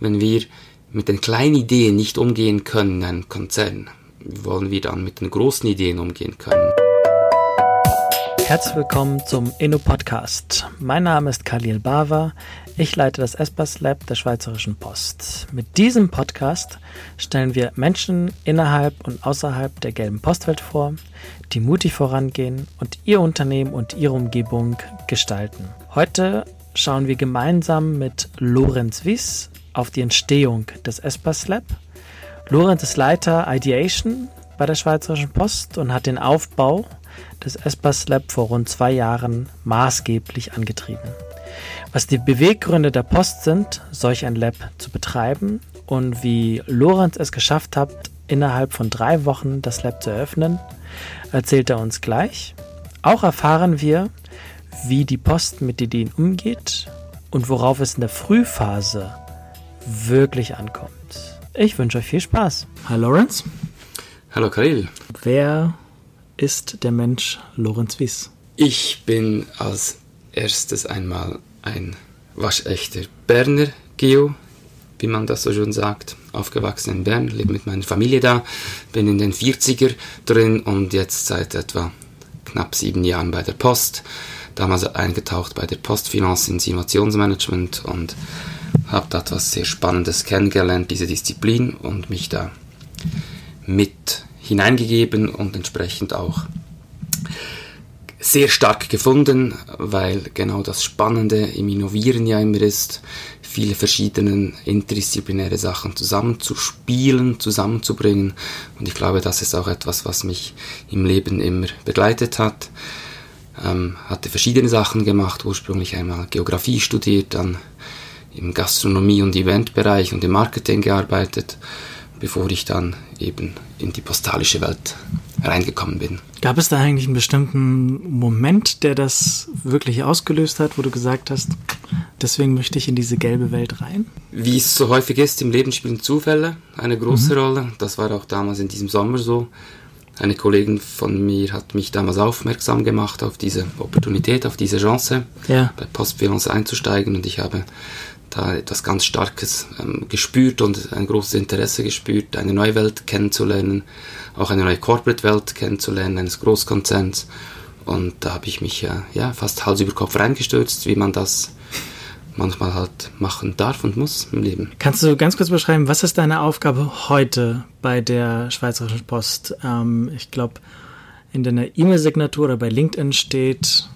wenn wir mit den kleinen Ideen nicht umgehen können in einem Konzern, wie wollen wir dann mit den großen Ideen umgehen können? Herzlich willkommen zum Inno Podcast. Mein Name ist Khalil Bava. Ich leite das Espas Lab der Schweizerischen Post. Mit diesem Podcast stellen wir Menschen innerhalb und außerhalb der gelben Postwelt vor, die mutig vorangehen und ihr Unternehmen und ihre Umgebung gestalten. Heute schauen wir gemeinsam mit Lorenz Wies auf die Entstehung des Espas Lab. Lorenz ist Leiter Ideation bei der Schweizerischen Post und hat den Aufbau des Espas Lab vor rund zwei Jahren maßgeblich angetrieben. Was die Beweggründe der Post sind, solch ein Lab zu betreiben und wie Lorenz es geschafft hat, innerhalb von drei Wochen das Lab zu eröffnen, erzählt er uns gleich. Auch erfahren wir, wie die Post mit Ideen umgeht und worauf es in der Frühphase wirklich ankommt. Ich wünsche euch viel Spaß. Hi Lorenz. Hallo Khalil. Wer ist der Mensch Lorenz Wies? Ich bin als erstes einmal ein waschechter Berner Geo, wie man das so schön sagt. Aufgewachsen in Bern, lebe mit meiner Familie da, bin in den 40er drin und jetzt seit etwa knapp sieben Jahren bei der Post. Damals eingetaucht bei der Postfinanz ins Innovationsmanagement und habe da etwas sehr Spannendes kennengelernt, diese Disziplin und mich da mit hineingegeben und entsprechend auch sehr stark gefunden, weil genau das Spannende im Innovieren ja immer ist, viele verschiedene interdisziplinäre Sachen zusammenzuspielen, zusammenzubringen. Und ich glaube, das ist auch etwas, was mich im Leben immer begleitet hat. Ähm, hatte verschiedene Sachen gemacht, ursprünglich einmal Geografie studiert, dann im Gastronomie- und Eventbereich und im Marketing gearbeitet bevor ich dann eben in die postalische Welt reingekommen bin. Gab es da eigentlich einen bestimmten Moment, der das wirklich ausgelöst hat, wo du gesagt hast, deswegen möchte ich in diese gelbe Welt rein? Wie es so häufig ist, im Leben spielen Zufälle eine große mhm. Rolle. Das war auch damals in diesem Sommer so. Eine Kollegin von mir hat mich damals aufmerksam gemacht auf diese Opportunität, auf diese Chance, ja. bei Postfinance einzusteigen und ich habe da etwas ganz Starkes ähm, gespürt und ein großes Interesse gespürt, eine neue Welt kennenzulernen, auch eine neue Corporate-Welt kennenzulernen, eines Großkonzerns. Und da habe ich mich äh, ja, fast Hals über Kopf reingestürzt, wie man das manchmal halt machen darf und muss im Leben. Kannst du ganz kurz beschreiben, was ist deine Aufgabe heute bei der Schweizerischen Post? Ähm, ich glaube, in deiner E-Mail-Signatur oder bei LinkedIn steht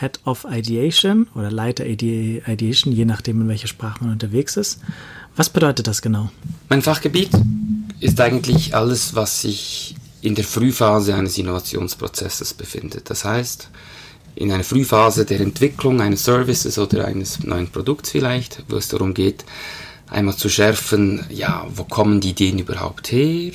Head of Ideation oder Leiter Ideation, je nachdem, in welcher Sprache man unterwegs ist. Was bedeutet das genau? Mein Fachgebiet ist eigentlich alles, was sich in der Frühphase eines Innovationsprozesses befindet. Das heißt, in einer Frühphase der Entwicklung eines Services oder eines neuen Produkts vielleicht, wo es darum geht, einmal zu schärfen, ja, wo kommen die Ideen überhaupt her?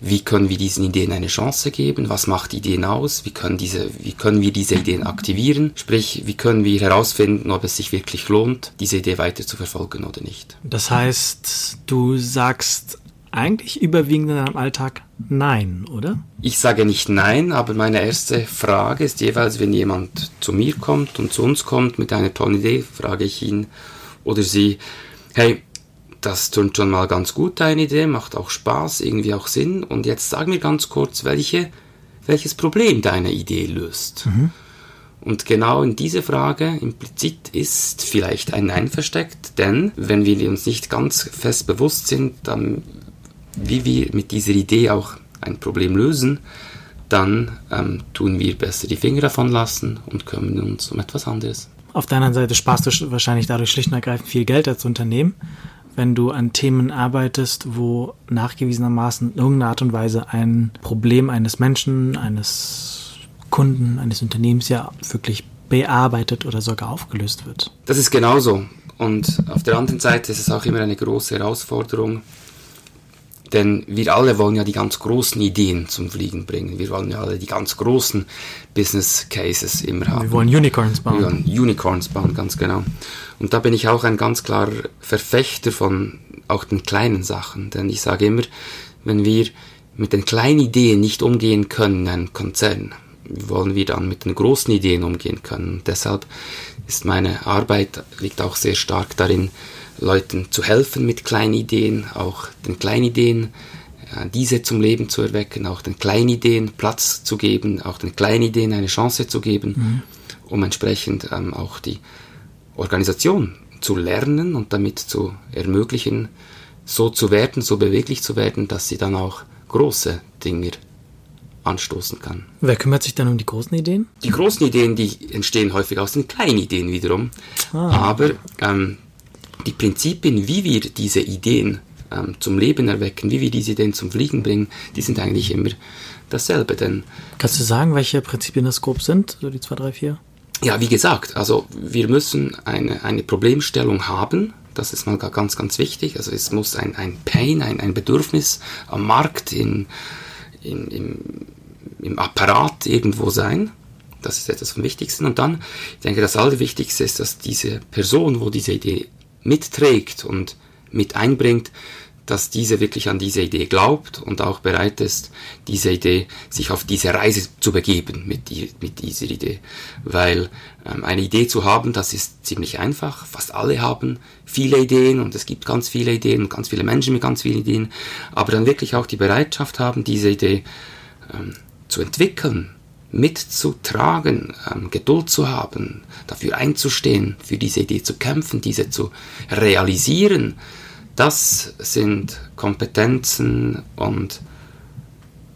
Wie können wir diesen Ideen eine Chance geben, was macht Ideen aus, wie können, diese, wie können wir diese Ideen aktivieren, sprich, wie können wir herausfinden, ob es sich wirklich lohnt, diese Idee weiter zu verfolgen oder nicht. Das heißt, du sagst eigentlich überwiegend in deinem Alltag Nein, oder? Ich sage nicht Nein, aber meine erste Frage ist jeweils, wenn jemand zu mir kommt und zu uns kommt mit einer tollen Idee, frage ich ihn oder sie, hey, das tut schon mal ganz gut, deine Idee, macht auch Spaß, irgendwie auch Sinn. Und jetzt sag mir ganz kurz, welche, welches Problem deine Idee löst. Mhm. Und genau in diese Frage implizit ist vielleicht ein Nein versteckt, denn wenn wir uns nicht ganz fest bewusst sind, dann, wie wir mit dieser Idee auch ein Problem lösen, dann ähm, tun wir besser die Finger davon lassen und kümmern uns um etwas anderes. Auf der anderen Seite sparst du wahrscheinlich dadurch schlicht und ergreifend viel Geld als Unternehmen, wenn du an Themen arbeitest, wo nachgewiesenermaßen in irgendeiner Art und Weise ein Problem eines Menschen, eines Kunden, eines Unternehmens ja wirklich bearbeitet oder sogar aufgelöst wird. Das ist genauso. Und auf der anderen Seite ist es auch immer eine große Herausforderung, denn wir alle wollen ja die ganz großen Ideen zum Fliegen bringen. Wir wollen ja alle die ganz großen Business Cases immer haben. Wir wollen Unicorns bauen. Wir wollen Unicorns bauen, ganz genau. Und da bin ich auch ein ganz klarer Verfechter von auch den kleinen Sachen. Denn ich sage immer, wenn wir mit den kleinen Ideen nicht umgehen können in einem Konzern, wollen wir dann mit den großen Ideen umgehen können. Und deshalb ist meine Arbeit liegt auch sehr stark darin, Leuten zu helfen mit kleinen Ideen, auch den kleinen Ideen, äh, diese zum Leben zu erwecken, auch den kleinen Ideen Platz zu geben, auch den kleinen Ideen eine Chance zu geben, mhm. um entsprechend ähm, auch die Organisation zu lernen und damit zu ermöglichen, so zu werden, so beweglich zu werden, dass sie dann auch große Dinge anstoßen kann. Wer kümmert sich dann um die großen Ideen? Die großen Ideen, die entstehen häufig aus den kleinen Ideen wiederum. Ah. Aber ähm, die Prinzipien, wie wir diese Ideen ähm, zum Leben erwecken, wie wir diese Ideen zum Fliegen bringen, die sind eigentlich immer dasselbe. Denn Kannst du sagen, welche Prinzipien das grob sind, so die zwei, drei, vier? Ja, wie gesagt, also wir müssen eine, eine Problemstellung haben, das ist mal ganz, ganz wichtig. Also es muss ein, ein Pain, ein, ein Bedürfnis am Markt, in, in, im, im Apparat irgendwo sein. Das ist etwas vom Wichtigsten. Und dann, ich denke, das Allerwichtigste ist, dass diese Person, wo diese Idee mitträgt und mit einbringt, dass diese wirklich an diese Idee glaubt und auch bereit ist, diese Idee, sich auf diese Reise zu begeben mit, die, mit dieser Idee. Weil ähm, eine Idee zu haben, das ist ziemlich einfach. Fast alle haben viele Ideen und es gibt ganz viele Ideen und ganz viele Menschen mit ganz vielen Ideen. Aber dann wirklich auch die Bereitschaft haben, diese Idee ähm, zu entwickeln, mitzutragen, ähm, Geduld zu haben, dafür einzustehen, für diese Idee zu kämpfen, diese zu realisieren das sind Kompetenzen und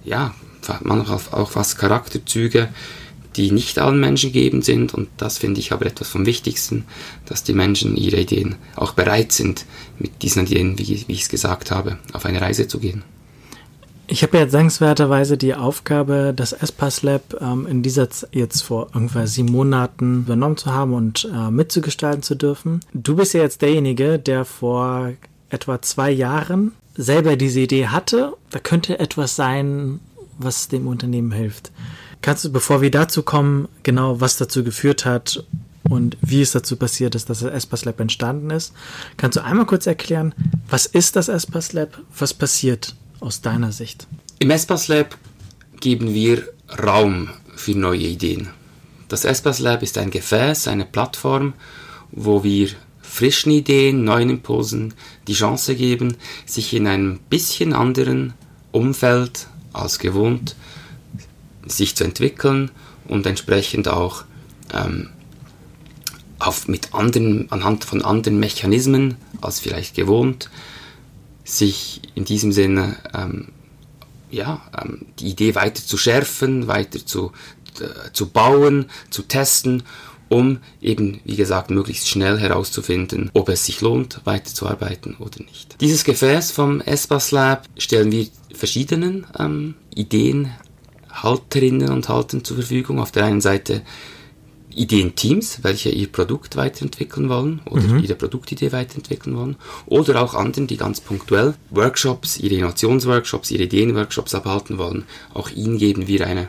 ja, manchmal auch fast Charakterzüge, die nicht allen Menschen gegeben sind. Und das finde ich aber etwas vom Wichtigsten, dass die Menschen ihre Ideen auch bereit sind, mit diesen Ideen, wie, wie ich es gesagt habe, auf eine Reise zu gehen. Ich habe jetzt dankenswerterweise die Aufgabe, das Espas Lab ähm, in dieser Z jetzt vor ungefähr sieben Monaten übernommen zu haben und äh, mitzugestalten zu dürfen. Du bist ja jetzt derjenige, der vor etwa zwei Jahren selber diese Idee hatte, da könnte etwas sein, was dem Unternehmen hilft. Kannst du, bevor wir dazu kommen, genau was dazu geführt hat und wie es dazu passiert ist, dass das Espas Lab entstanden ist, kannst du einmal kurz erklären, was ist das Espas Lab, was passiert aus deiner Sicht? Im Espas Lab geben wir Raum für neue Ideen. Das Espas Lab ist ein Gefäß, eine Plattform, wo wir frischen Ideen, neuen Impulsen die Chance geben, sich in einem bisschen anderen Umfeld als gewohnt sich zu entwickeln und entsprechend auch ähm, auf, mit anderen, anhand von anderen Mechanismen als vielleicht gewohnt, sich in diesem Sinne ähm, ja, ähm, die Idee weiter zu schärfen, weiter zu, äh, zu bauen, zu testen um eben, wie gesagt, möglichst schnell herauszufinden, ob es sich lohnt, weiterzuarbeiten oder nicht. Dieses Gefäß vom ESPAS Lab stellen wir verschiedenen ähm, Ideenhalterinnen und Haltern zur Verfügung. Auf der einen Seite Ideenteams, welche ihr Produkt weiterentwickeln wollen oder mhm. ihre Produktidee weiterentwickeln wollen, oder auch anderen, die ganz punktuell Workshops, ihre Innovationsworkshops, ihre Ideenworkshops abhalten wollen. Auch ihnen geben wir eine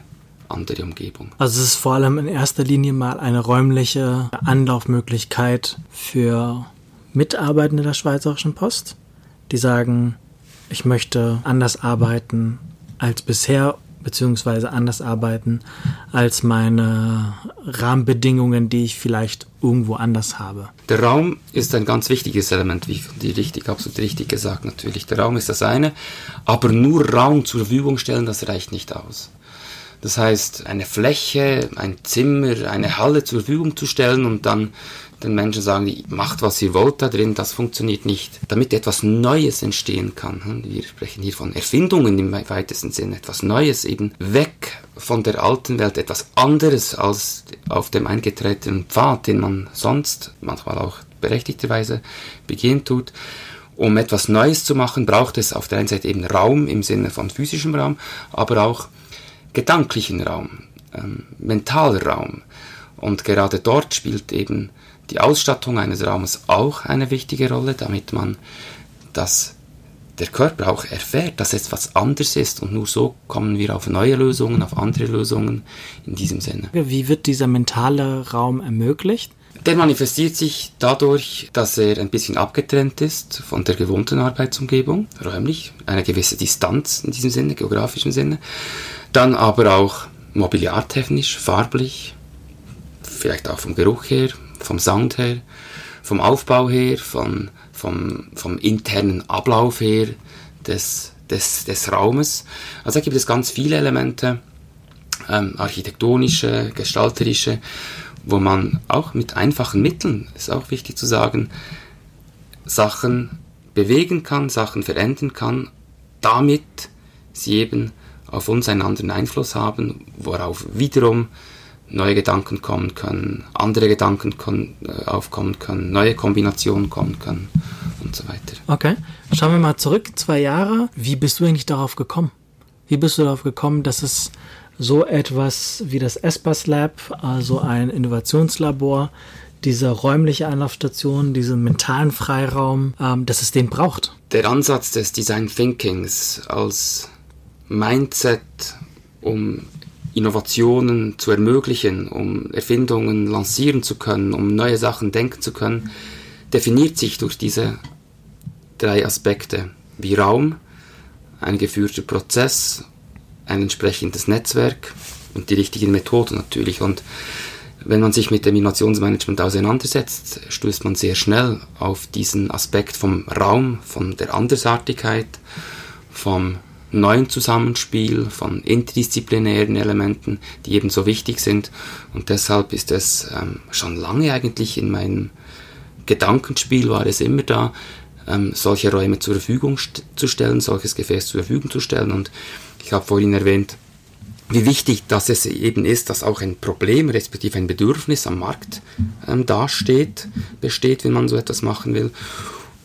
andere Umgebung. Also es ist vor allem in erster Linie mal eine räumliche Anlaufmöglichkeit für Mitarbeitende der Schweizerischen Post, die sagen, ich möchte anders arbeiten als bisher beziehungsweise anders arbeiten als meine Rahmenbedingungen, die ich vielleicht irgendwo anders habe. Der Raum ist ein ganz wichtiges Element, wie die richtig, absolut richtig gesagt natürlich. Der Raum ist das eine, aber nur Raum zur Verfügung stellen, das reicht nicht aus. Das heißt, eine Fläche, ein Zimmer, eine Halle zur Verfügung zu stellen und dann den Menschen sagen, macht was ihr wollt da drin, das funktioniert nicht. Damit etwas Neues entstehen kann. Hm? Wir sprechen hier von Erfindungen im weitesten Sinne, etwas Neues eben weg von der alten Welt, etwas anderes als auf dem eingetretenen Pfad, den man sonst manchmal auch berechtigterweise begehen tut. Um etwas Neues zu machen, braucht es auf der einen Seite eben Raum im Sinne von physischem Raum, aber auch gedanklichen Raum, ähm, mentaler Raum. Und gerade dort spielt eben die Ausstattung eines Raumes auch eine wichtige Rolle, damit man das der Körper auch erfährt, dass es was anderes ist und nur so kommen wir auf neue Lösungen, auf andere Lösungen in diesem Sinne. Wie wird dieser mentale Raum ermöglicht? Der manifestiert sich dadurch, dass er ein bisschen abgetrennt ist von der gewohnten Arbeitsumgebung, räumlich, eine gewisse Distanz in diesem Sinne, geografischen Sinne. Dann aber auch mobiliartechnisch, farblich, vielleicht auch vom Geruch her, vom Sound her, vom Aufbau her, von vom, vom internen Ablauf her des, des, des Raumes. Also da gibt es ganz viele Elemente, ähm, architektonische, gestalterische, wo man auch mit einfachen Mitteln, ist auch wichtig zu sagen, Sachen bewegen kann, Sachen verändern kann, damit sie eben auf uns einen anderen Einfluss haben, worauf wiederum neue Gedanken kommen können, andere Gedanken äh, aufkommen können, neue Kombinationen kommen können und so weiter. Okay, schauen wir mal zurück, zwei Jahre. Wie bist du eigentlich darauf gekommen? Wie bist du darauf gekommen, dass es so etwas wie das ESPAS Lab, also ein Innovationslabor, diese räumliche Anlaufstation, diesen mentalen Freiraum, ähm, dass es den braucht? Der Ansatz des Design Thinkings als Mindset, um Innovationen zu ermöglichen, um Erfindungen lancieren zu können, um neue Sachen denken zu können, definiert sich durch diese drei Aspekte wie Raum, ein geführter Prozess, ein entsprechendes Netzwerk und die richtigen Methoden natürlich. Und wenn man sich mit dem Innovationsmanagement auseinandersetzt, stößt man sehr schnell auf diesen Aspekt vom Raum, von der Andersartigkeit, vom neuen Zusammenspiel, von interdisziplinären Elementen, die ebenso wichtig sind. Und deshalb ist es ähm, schon lange eigentlich in meinem Gedankenspiel war es immer da, ähm, solche Räume zur Verfügung st zu stellen, solches Gefäß zur Verfügung zu stellen. Und ich habe vorhin erwähnt, wie wichtig dass es eben ist, dass auch ein Problem, respektive ein Bedürfnis am Markt ähm, dasteht, besteht, wenn man so etwas machen will.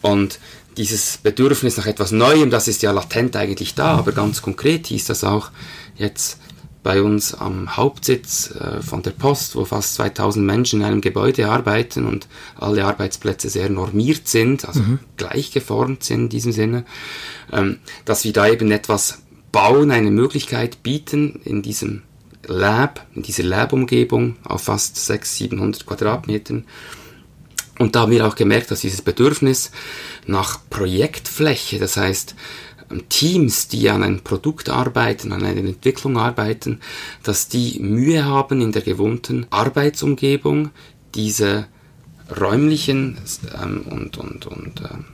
Und dieses Bedürfnis nach etwas Neuem, das ist ja latent eigentlich da, aber ganz konkret hieß das auch jetzt bei uns am Hauptsitz äh, von der Post, wo fast 2000 Menschen in einem Gebäude arbeiten und alle Arbeitsplätze sehr normiert sind, also mhm. gleich geformt sind in diesem Sinne, ähm, dass wir da eben etwas bauen, eine Möglichkeit bieten in diesem Lab, in dieser Lab-Umgebung auf fast 600, 700 Quadratmetern. Und da haben wir auch gemerkt, dass dieses Bedürfnis nach Projektfläche, das heißt ähm, Teams, die an einem Produkt arbeiten, an einer Entwicklung arbeiten, dass die Mühe haben in der gewohnten Arbeitsumgebung diese räumlichen ähm, und, und, und ähm,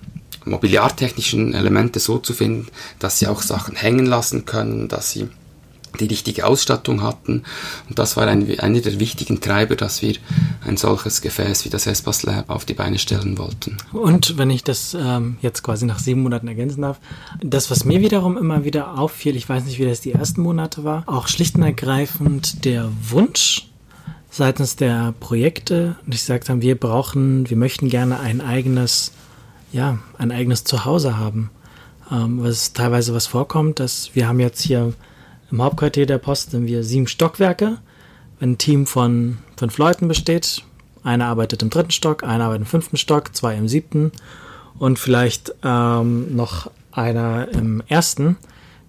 mobiliartechnischen Elemente so zu finden, dass sie auch Sachen hängen lassen können, dass sie die richtige Ausstattung hatten. Und das war ein, einer der wichtigen Treiber, dass wir ein solches Gefäß wie das Espas Lab auf die Beine stellen wollten. Und wenn ich das ähm, jetzt quasi nach sieben Monaten ergänzen darf, das, was mir wiederum immer wieder auffiel, ich weiß nicht, wie das die ersten Monate war, auch schlicht und ergreifend der Wunsch seitens der Projekte, und ich gesagt haben, wir brauchen, wir möchten gerne ein eigenes ja, ein eigenes Zuhause haben. Ähm, was teilweise was vorkommt, dass wir haben jetzt hier im Hauptquartier der Post sind wir sieben Stockwerke. Wenn ein Team von fünf Leuten besteht, einer arbeitet im dritten Stock, einer arbeitet im fünften Stock, zwei im siebten und vielleicht ähm, noch einer im ersten.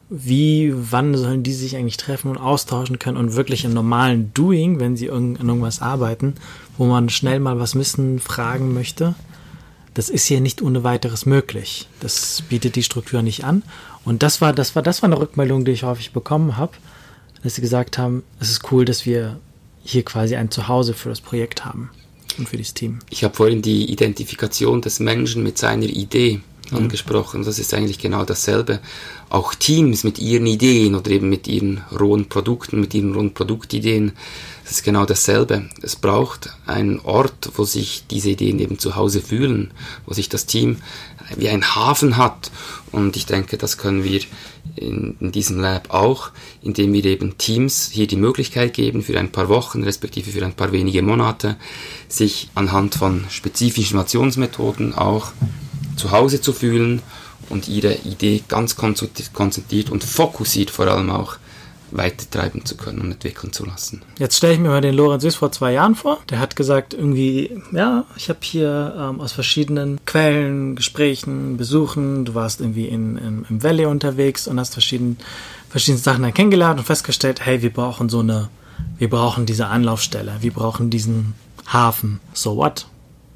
Wie, wann sollen die sich eigentlich treffen und austauschen können und wirklich im normalen Doing, wenn sie an irgendwas arbeiten, wo man schnell mal was wissen, fragen möchte, das ist hier nicht ohne weiteres möglich. Das bietet die Struktur nicht an. Und das war, das war, das war eine Rückmeldung, die ich häufig bekommen habe, dass sie gesagt haben, es ist cool, dass wir hier quasi ein Zuhause für das Projekt haben und für das Team. Ich habe vorhin die Identifikation des Menschen mit seiner Idee. Angesprochen. Das ist eigentlich genau dasselbe. Auch Teams mit ihren Ideen oder eben mit ihren rohen Produkten, mit ihren rohen Produktideen das ist genau dasselbe. Es braucht einen Ort, wo sich diese Ideen eben zu Hause fühlen, wo sich das Team wie ein Hafen hat. Und ich denke, das können wir in, in, diesem Lab auch, indem wir eben Teams hier die Möglichkeit geben, für ein paar Wochen, respektive für ein paar wenige Monate, sich anhand von spezifischen Innovationsmethoden auch zu Hause zu fühlen und ihre Idee ganz konzentriert und fokussiert vor allem auch weitertreiben zu können und entwickeln zu lassen. Jetzt stelle ich mir mal den Lorenz Süß vor zwei Jahren vor. Der hat gesagt, irgendwie, ja, ich habe hier ähm, aus verschiedenen Quellen, Gesprächen, Besuchen, du warst irgendwie in, in, im Valley unterwegs und hast verschieden, verschiedene Sachen dann kennengelernt und festgestellt, hey, wir brauchen so eine, wir brauchen diese Anlaufstelle, wir brauchen diesen Hafen. So what?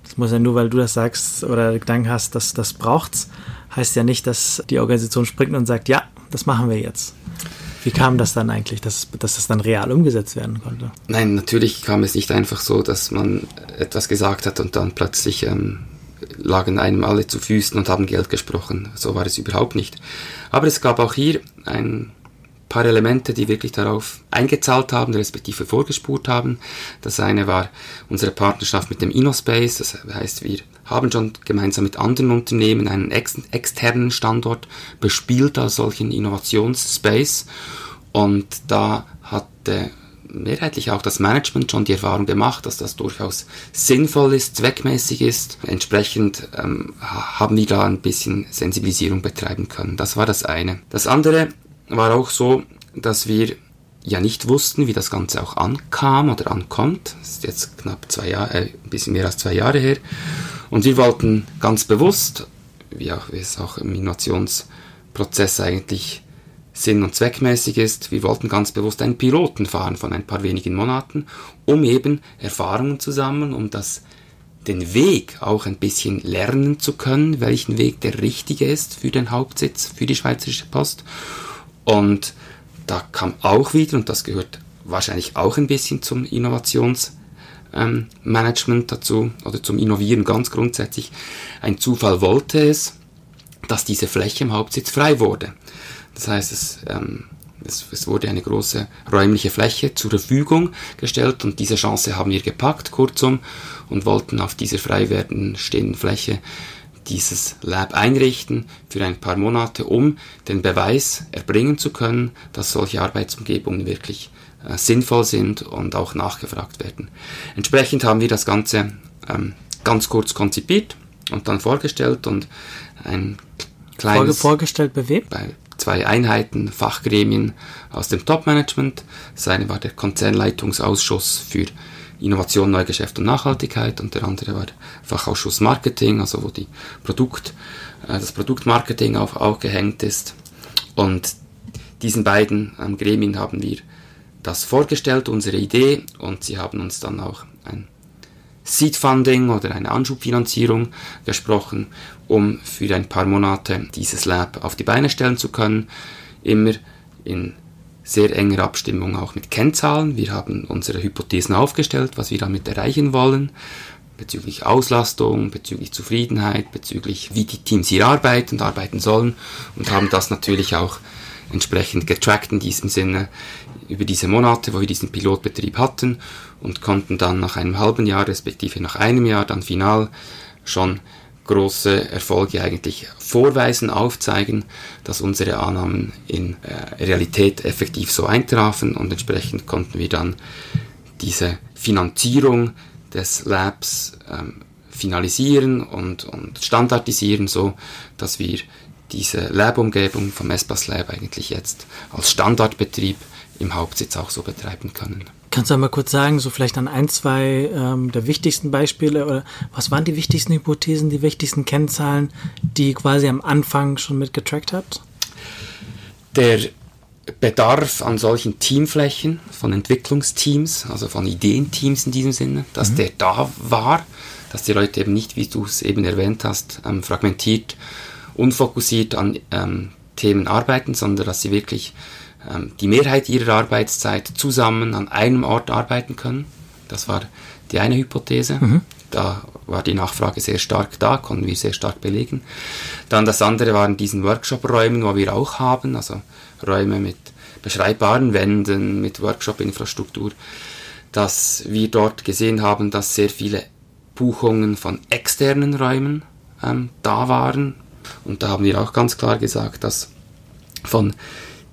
Das muss ja nur, weil du das sagst oder Gedanken hast, dass das braucht's, heißt ja nicht, dass die Organisation springt und sagt, ja, das machen wir jetzt. Wie kam das dann eigentlich, dass, dass das dann real umgesetzt werden konnte? Nein, natürlich kam es nicht einfach so, dass man etwas gesagt hat und dann plötzlich ähm, lagen einem alle zu Füßen und haben Geld gesprochen. So war es überhaupt nicht. Aber es gab auch hier ein paar Elemente, die wirklich darauf eingezahlt haben, respektive vorgespurt haben. Das eine war unsere Partnerschaft mit dem InnoSpace, das heißt, wir haben schon gemeinsam mit anderen Unternehmen einen ex externen Standort bespielt als solchen Innovationsspace und da hatte mehrheitlich auch das Management schon die Erfahrung gemacht, dass das durchaus sinnvoll ist, zweckmäßig ist. Entsprechend ähm, haben wir da ein bisschen Sensibilisierung betreiben können. Das war das eine. Das andere war auch so, dass wir ja nicht wussten, wie das Ganze auch ankam oder ankommt. Das ist jetzt knapp zwei Jahre, äh, ein bisschen mehr als zwei Jahre her. Und wir wollten ganz bewusst, wie, auch, wie es auch im Innovationsprozess eigentlich sinn- und zweckmäßig ist, wir wollten ganz bewusst einen Piloten fahren von ein paar wenigen Monaten, um eben Erfahrungen zu sammeln, um das den Weg auch ein bisschen lernen zu können, welchen Weg der richtige ist für den Hauptsitz, für die Schweizerische Post. Und da kam auch wieder, und das gehört wahrscheinlich auch ein bisschen zum Innovationsmanagement ähm, dazu oder zum Innovieren ganz grundsätzlich, ein Zufall wollte es, dass diese Fläche im Hauptsitz frei wurde. Das heißt, es, ähm, es, es, wurde eine große räumliche Fläche zur Verfügung gestellt und diese Chance haben wir gepackt, kurzum, und wollten auf dieser frei werden stehenden Fläche dieses Lab einrichten für ein paar Monate, um den Beweis erbringen zu können, dass solche Arbeitsumgebungen wirklich äh, sinnvoll sind und auch nachgefragt werden. Entsprechend haben wir das Ganze ähm, ganz kurz konzipiert und dann vorgestellt und ein kleines... Vorgestellt bei wem? Bei zwei Einheiten, Fachgremien aus dem Top-Management. Das eine war der Konzernleitungsausschuss für Innovation, Neugeschäft und Nachhaltigkeit und der andere war Fachausschuss Marketing, also wo die Produkt, äh, das Produktmarketing auch, auch gehängt ist. Und diesen beiden ähm, Gremien haben wir das vorgestellt, unsere Idee, und sie haben uns dann auch ein Seed Funding oder eine Anschubfinanzierung gesprochen, um für ein paar Monate dieses Lab auf die Beine stellen zu können. Immer in sehr enger Abstimmung auch mit Kennzahlen. Wir haben unsere Hypothesen aufgestellt, was wir damit erreichen wollen, bezüglich Auslastung, bezüglich Zufriedenheit, bezüglich wie die Teams hier arbeiten und arbeiten sollen und haben das natürlich auch entsprechend getrackt in diesem Sinne über diese Monate, wo wir diesen Pilotbetrieb hatten und konnten dann nach einem halben Jahr, respektive nach einem Jahr, dann final schon große Erfolge eigentlich vorweisen, aufzeigen, dass unsere Annahmen in äh, Realität effektiv so eintrafen und entsprechend konnten wir dann diese Finanzierung des Labs ähm, finalisieren und, und standardisieren, so dass wir diese Lab-Umgebung vom Espas Lab eigentlich jetzt als Standardbetrieb im Hauptsitz auch so betreiben können. Kannst du mal kurz sagen, so vielleicht an ein, zwei ähm, der wichtigsten Beispiele oder was waren die wichtigsten Hypothesen, die wichtigsten Kennzahlen, die quasi am Anfang schon mitgetrackt habt? Der Bedarf an solchen Teamflächen von Entwicklungsteams, also von Ideenteams in diesem Sinne, dass mhm. der da war, dass die Leute eben nicht, wie du es eben erwähnt hast, ähm, fragmentiert, unfokussiert an ähm, Themen arbeiten, sondern dass sie wirklich die Mehrheit ihrer Arbeitszeit zusammen an einem Ort arbeiten können. Das war die eine Hypothese. Mhm. Da war die Nachfrage sehr stark da, konnten wir sehr stark belegen. Dann das andere waren diesen Workshop-Räumen, wo wir auch haben, also Räume mit beschreibbaren Wänden, mit Workshop-Infrastruktur, dass wir dort gesehen haben, dass sehr viele Buchungen von externen Räumen ähm, da waren. Und da haben wir auch ganz klar gesagt, dass von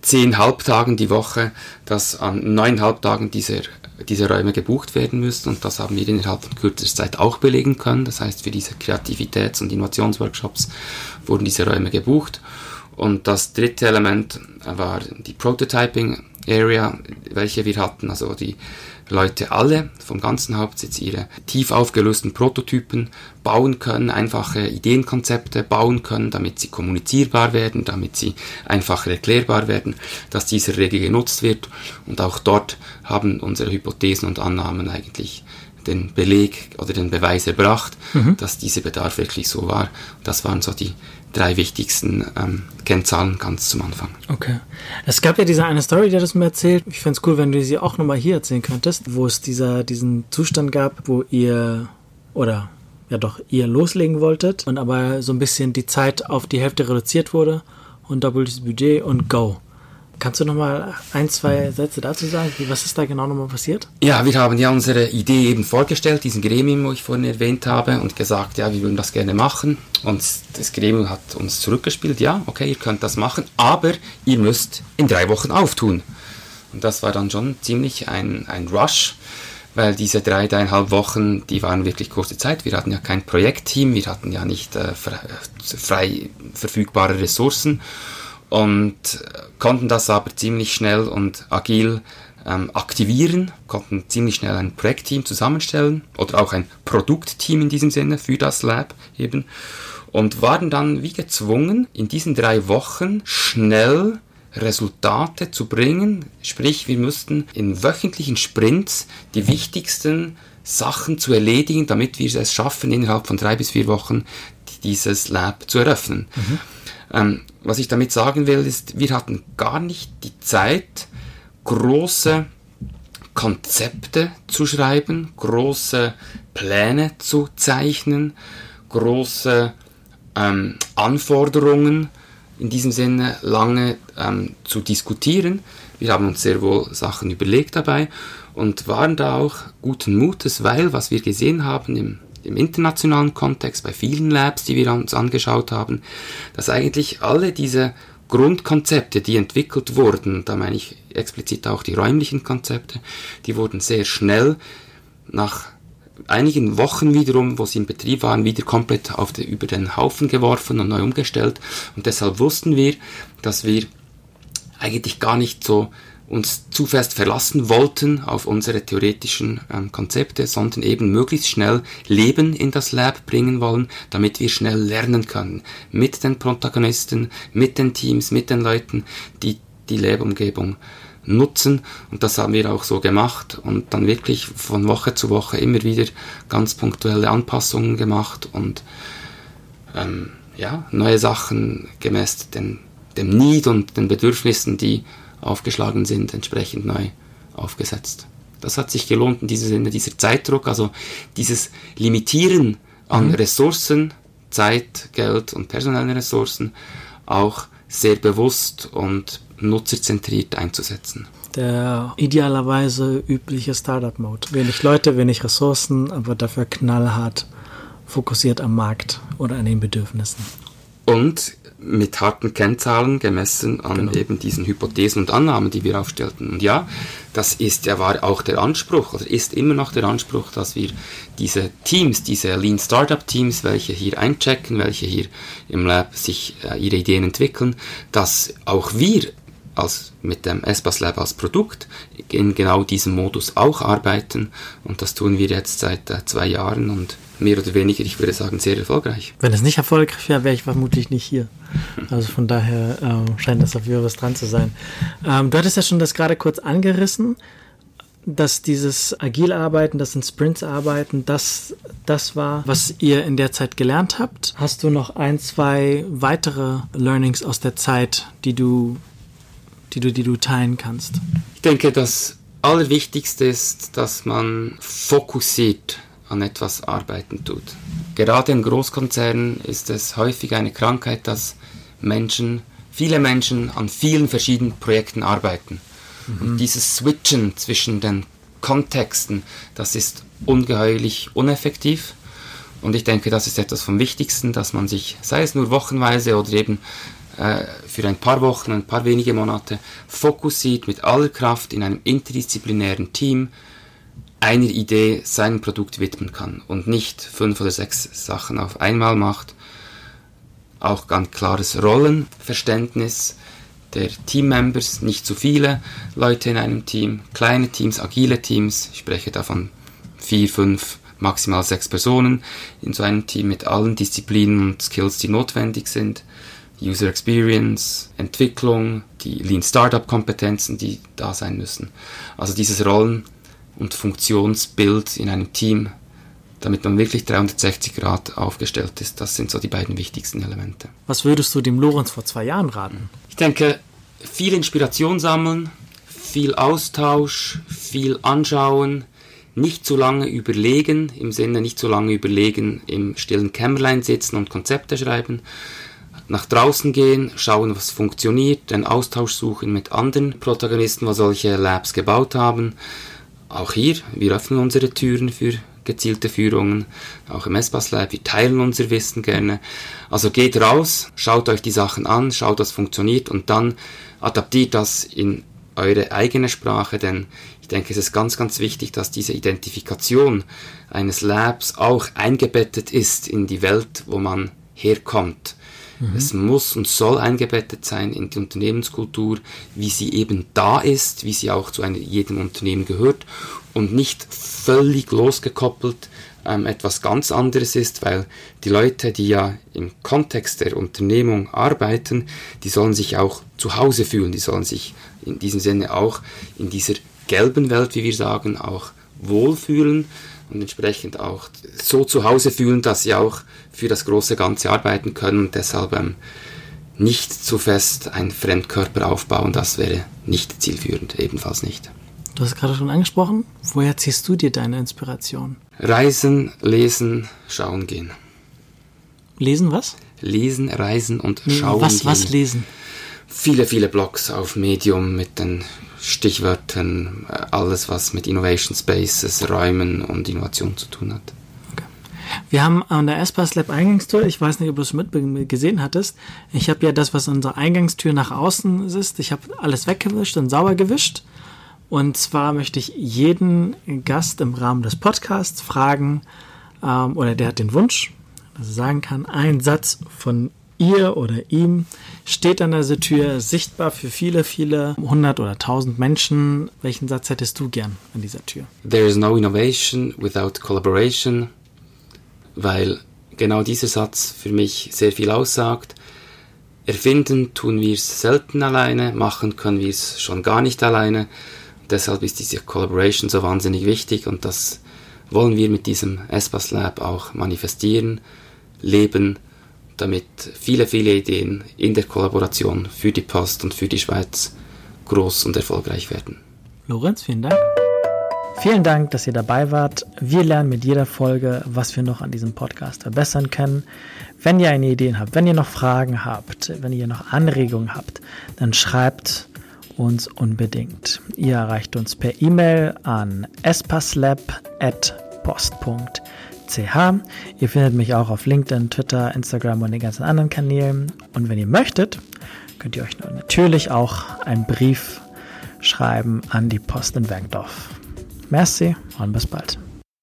zehn Halbtagen die Woche, dass an neun Halbtagen dieser, diese Räume gebucht werden müssen und das haben wir innerhalb von kürzester Zeit auch belegen können. Das heißt, für diese Kreativitäts- und Innovationsworkshops wurden diese Räume gebucht. Und das dritte Element war die Prototyping Area, welche wir hatten, also die Leute alle vom ganzen Hauptsitz ihre tief aufgelösten Prototypen bauen können, einfache Ideenkonzepte bauen können, damit sie kommunizierbar werden, damit sie einfacher erklärbar werden, dass dieser Regel genutzt wird. Und auch dort haben unsere Hypothesen und Annahmen eigentlich den Beleg oder den Beweis erbracht, mhm. dass dieser Bedarf wirklich so war. Das waren so die drei wichtigsten ähm, Kennzahlen ganz zum Anfang. Okay. Es gab ja diese eine Story, die es mir erzählt. Ich fände es cool, wenn du sie auch nochmal hier erzählen könntest, wo es dieser, diesen Zustand gab, wo ihr oder ja doch ihr loslegen wolltet und aber so ein bisschen die Zeit auf die Hälfte reduziert wurde und doppeltes Budget und go. Kannst du nochmal ein, zwei Sätze dazu sagen? Was ist da genau nochmal passiert? Ja, wir haben ja unsere Idee eben vorgestellt, diesen Gremium, wo ich vorhin erwähnt habe, und gesagt, ja, wir würden das gerne machen. Und das Gremium hat uns zurückgespielt, ja, okay, ihr könnt das machen, aber ihr müsst in drei Wochen auftun. Und das war dann schon ziemlich ein, ein Rush, weil diese drei, dreieinhalb Wochen, die waren wirklich kurze Zeit. Wir hatten ja kein Projektteam, wir hatten ja nicht äh, frei verfügbare Ressourcen und konnten das aber ziemlich schnell und agil ähm, aktivieren, konnten ziemlich schnell ein Projektteam zusammenstellen oder auch ein Produktteam in diesem Sinne für das Lab eben und waren dann wie gezwungen, in diesen drei Wochen schnell Resultate zu bringen. Sprich, wir mussten in wöchentlichen Sprints die wichtigsten Sachen zu erledigen, damit wir es schaffen, innerhalb von drei bis vier Wochen dieses Lab zu eröffnen. Mhm. Ähm, was ich damit sagen will, ist, wir hatten gar nicht die Zeit, große Konzepte zu schreiben, große Pläne zu zeichnen, große ähm, Anforderungen in diesem Sinne lange ähm, zu diskutieren. Wir haben uns sehr wohl Sachen überlegt dabei und waren da auch guten Mutes, weil was wir gesehen haben im im internationalen Kontext, bei vielen Labs, die wir uns angeschaut haben, dass eigentlich alle diese Grundkonzepte, die entwickelt wurden, da meine ich explizit auch die räumlichen Konzepte, die wurden sehr schnell nach einigen Wochen wiederum, wo sie im Betrieb waren, wieder komplett auf die, über den Haufen geworfen und neu umgestellt. Und deshalb wussten wir, dass wir eigentlich gar nicht so uns zu fest verlassen wollten auf unsere theoretischen ähm, Konzepte, sondern eben möglichst schnell Leben in das Lab bringen wollen, damit wir schnell lernen können. Mit den Protagonisten, mit den Teams, mit den Leuten, die die Lab-Umgebung nutzen. Und das haben wir auch so gemacht und dann wirklich von Woche zu Woche immer wieder ganz punktuelle Anpassungen gemacht und ähm, ja, neue Sachen gemäß den, dem Need und den Bedürfnissen, die aufgeschlagen sind, entsprechend neu aufgesetzt. Das hat sich gelohnt in diesem Sinne, dieser Zeitdruck, also dieses Limitieren an mhm. Ressourcen, Zeit, Geld und personellen Ressourcen auch sehr bewusst und nutzerzentriert einzusetzen. Der idealerweise übliche Startup-Mode. Wenig Leute, wenig Ressourcen, aber dafür knallhart fokussiert am Markt oder an den Bedürfnissen. Und mit harten Kennzahlen gemessen an genau. eben diesen Hypothesen und Annahmen, die wir aufstellten. Und ja, das ist ja war auch der Anspruch oder ist immer noch der Anspruch, dass wir diese Teams, diese Lean Startup Teams, welche hier einchecken, welche hier im Lab sich äh, ihre Ideen entwickeln, dass auch wir als mit dem Espas Lab als Produkt in genau diesem Modus auch arbeiten und das tun wir jetzt seit äh, zwei Jahren und mehr oder weniger, ich würde sagen, sehr erfolgreich. Wenn es nicht erfolgreich wäre, wäre ich vermutlich nicht hier. Also von daher ähm, scheint das auf jeden Fall was dran zu sein. Ähm, du hattest ja schon das gerade kurz angerissen, dass dieses agile Arbeiten, das in Sprints arbeiten, das, das war, was ihr in der Zeit gelernt habt. Hast du noch ein, zwei weitere Learnings aus der Zeit, die du, die du, die du teilen kannst? Ich denke, das Allerwichtigste ist, dass man fokussiert an etwas arbeiten tut. Gerade in Großkonzernen ist es häufig eine Krankheit, dass Menschen, viele Menschen an vielen verschiedenen Projekten arbeiten. Mhm. Und dieses Switchen zwischen den Kontexten, das ist ungeheuerlich uneffektiv. Und ich denke, das ist etwas vom Wichtigsten, dass man sich, sei es nur wochenweise oder eben äh, für ein paar Wochen, ein paar wenige Monate, fokussiert mit aller Kraft in einem interdisziplinären Team einer Idee sein Produkt widmen kann und nicht fünf oder sechs Sachen auf einmal macht. Auch ganz klares Rollenverständnis der Teammembers, nicht zu viele Leute in einem Team, kleine Teams, agile Teams, ich spreche davon vier, fünf, maximal sechs Personen in so einem Team mit allen Disziplinen und Skills, die notwendig sind. User Experience, Entwicklung, die Lean Startup Kompetenzen, die da sein müssen. Also dieses Rollen und Funktionsbild in einem Team, damit man wirklich 360 Grad aufgestellt ist. Das sind so die beiden wichtigsten Elemente. Was würdest du dem Lorenz vor zwei Jahren raten? Ich denke, viel Inspiration sammeln, viel Austausch, viel anschauen, nicht zu lange überlegen, im Sinne nicht zu lange überlegen, im stillen Kämmerlein sitzen und Konzepte schreiben, nach draußen gehen, schauen, was funktioniert, den Austausch suchen mit anderen Protagonisten, was solche Labs gebaut haben. Auch hier, wir öffnen unsere Türen für gezielte Führungen, auch im Espace Lab. Wir teilen unser Wissen gerne. Also geht raus, schaut euch die Sachen an, schaut, was funktioniert und dann adaptiert das in eure eigene Sprache, denn ich denke, es ist ganz, ganz wichtig, dass diese Identifikation eines Labs auch eingebettet ist in die Welt, wo man herkommt. Mhm. Es muss und soll eingebettet sein in die Unternehmenskultur, wie sie eben da ist, wie sie auch zu einem, jedem Unternehmen gehört und nicht völlig losgekoppelt ähm, etwas ganz anderes ist, weil die Leute, die ja im Kontext der Unternehmung arbeiten, die sollen sich auch zu Hause fühlen, die sollen sich in diesem Sinne auch in dieser gelben Welt, wie wir sagen, auch wohlfühlen und entsprechend auch so zu Hause fühlen, dass sie auch für das große Ganze arbeiten können und deshalb ähm, nicht zu fest ein Fremdkörper aufbauen, das wäre nicht zielführend, ebenfalls nicht. Du hast gerade schon angesprochen, woher ziehst du dir deine Inspiration? Reisen, lesen, schauen gehen. Lesen was? Lesen, reisen und schauen was, gehen. Was lesen? Viele, viele Blogs auf Medium mit den Stichwörtern, äh, alles was mit Innovation Spaces, Räumen und Innovation zu tun hat. Wir haben an der Espas Lab Eingangstür, ich weiß nicht, ob du es mit gesehen hattest, ich habe ja das, was unsere Eingangstür nach außen ist, ich habe alles weggewischt und sauber gewischt und zwar möchte ich jeden Gast im Rahmen des Podcasts fragen, ähm, oder der hat den Wunsch, dass er sagen kann, ein Satz von ihr oder ihm steht an dieser Tür, sichtbar für viele, viele hundert oder tausend Menschen. Welchen Satz hättest du gern an dieser Tür? There is no innovation without collaboration, weil genau dieser Satz für mich sehr viel aussagt. Erfinden tun wir es selten alleine, machen können wir es schon gar nicht alleine deshalb ist diese Collaboration so wahnsinnig wichtig und das wollen wir mit diesem Espas Lab auch manifestieren, leben, damit viele, viele Ideen in der Kollaboration für die Post und für die Schweiz groß und erfolgreich werden. Lorenz, vielen Dank. Vielen Dank, dass ihr dabei wart. Wir lernen mit jeder Folge, was wir noch an diesem Podcast verbessern können. Wenn ihr eine Ideen habt, wenn ihr noch Fragen habt, wenn ihr noch Anregungen habt, dann schreibt uns unbedingt. Ihr erreicht uns per E-Mail an espaslab.post.ch. Ihr findet mich auch auf LinkedIn, Twitter, Instagram und den ganzen anderen Kanälen. Und wenn ihr möchtet, könnt ihr euch natürlich auch einen Brief schreiben an die Post in Werkdorf. Merci und bis bald.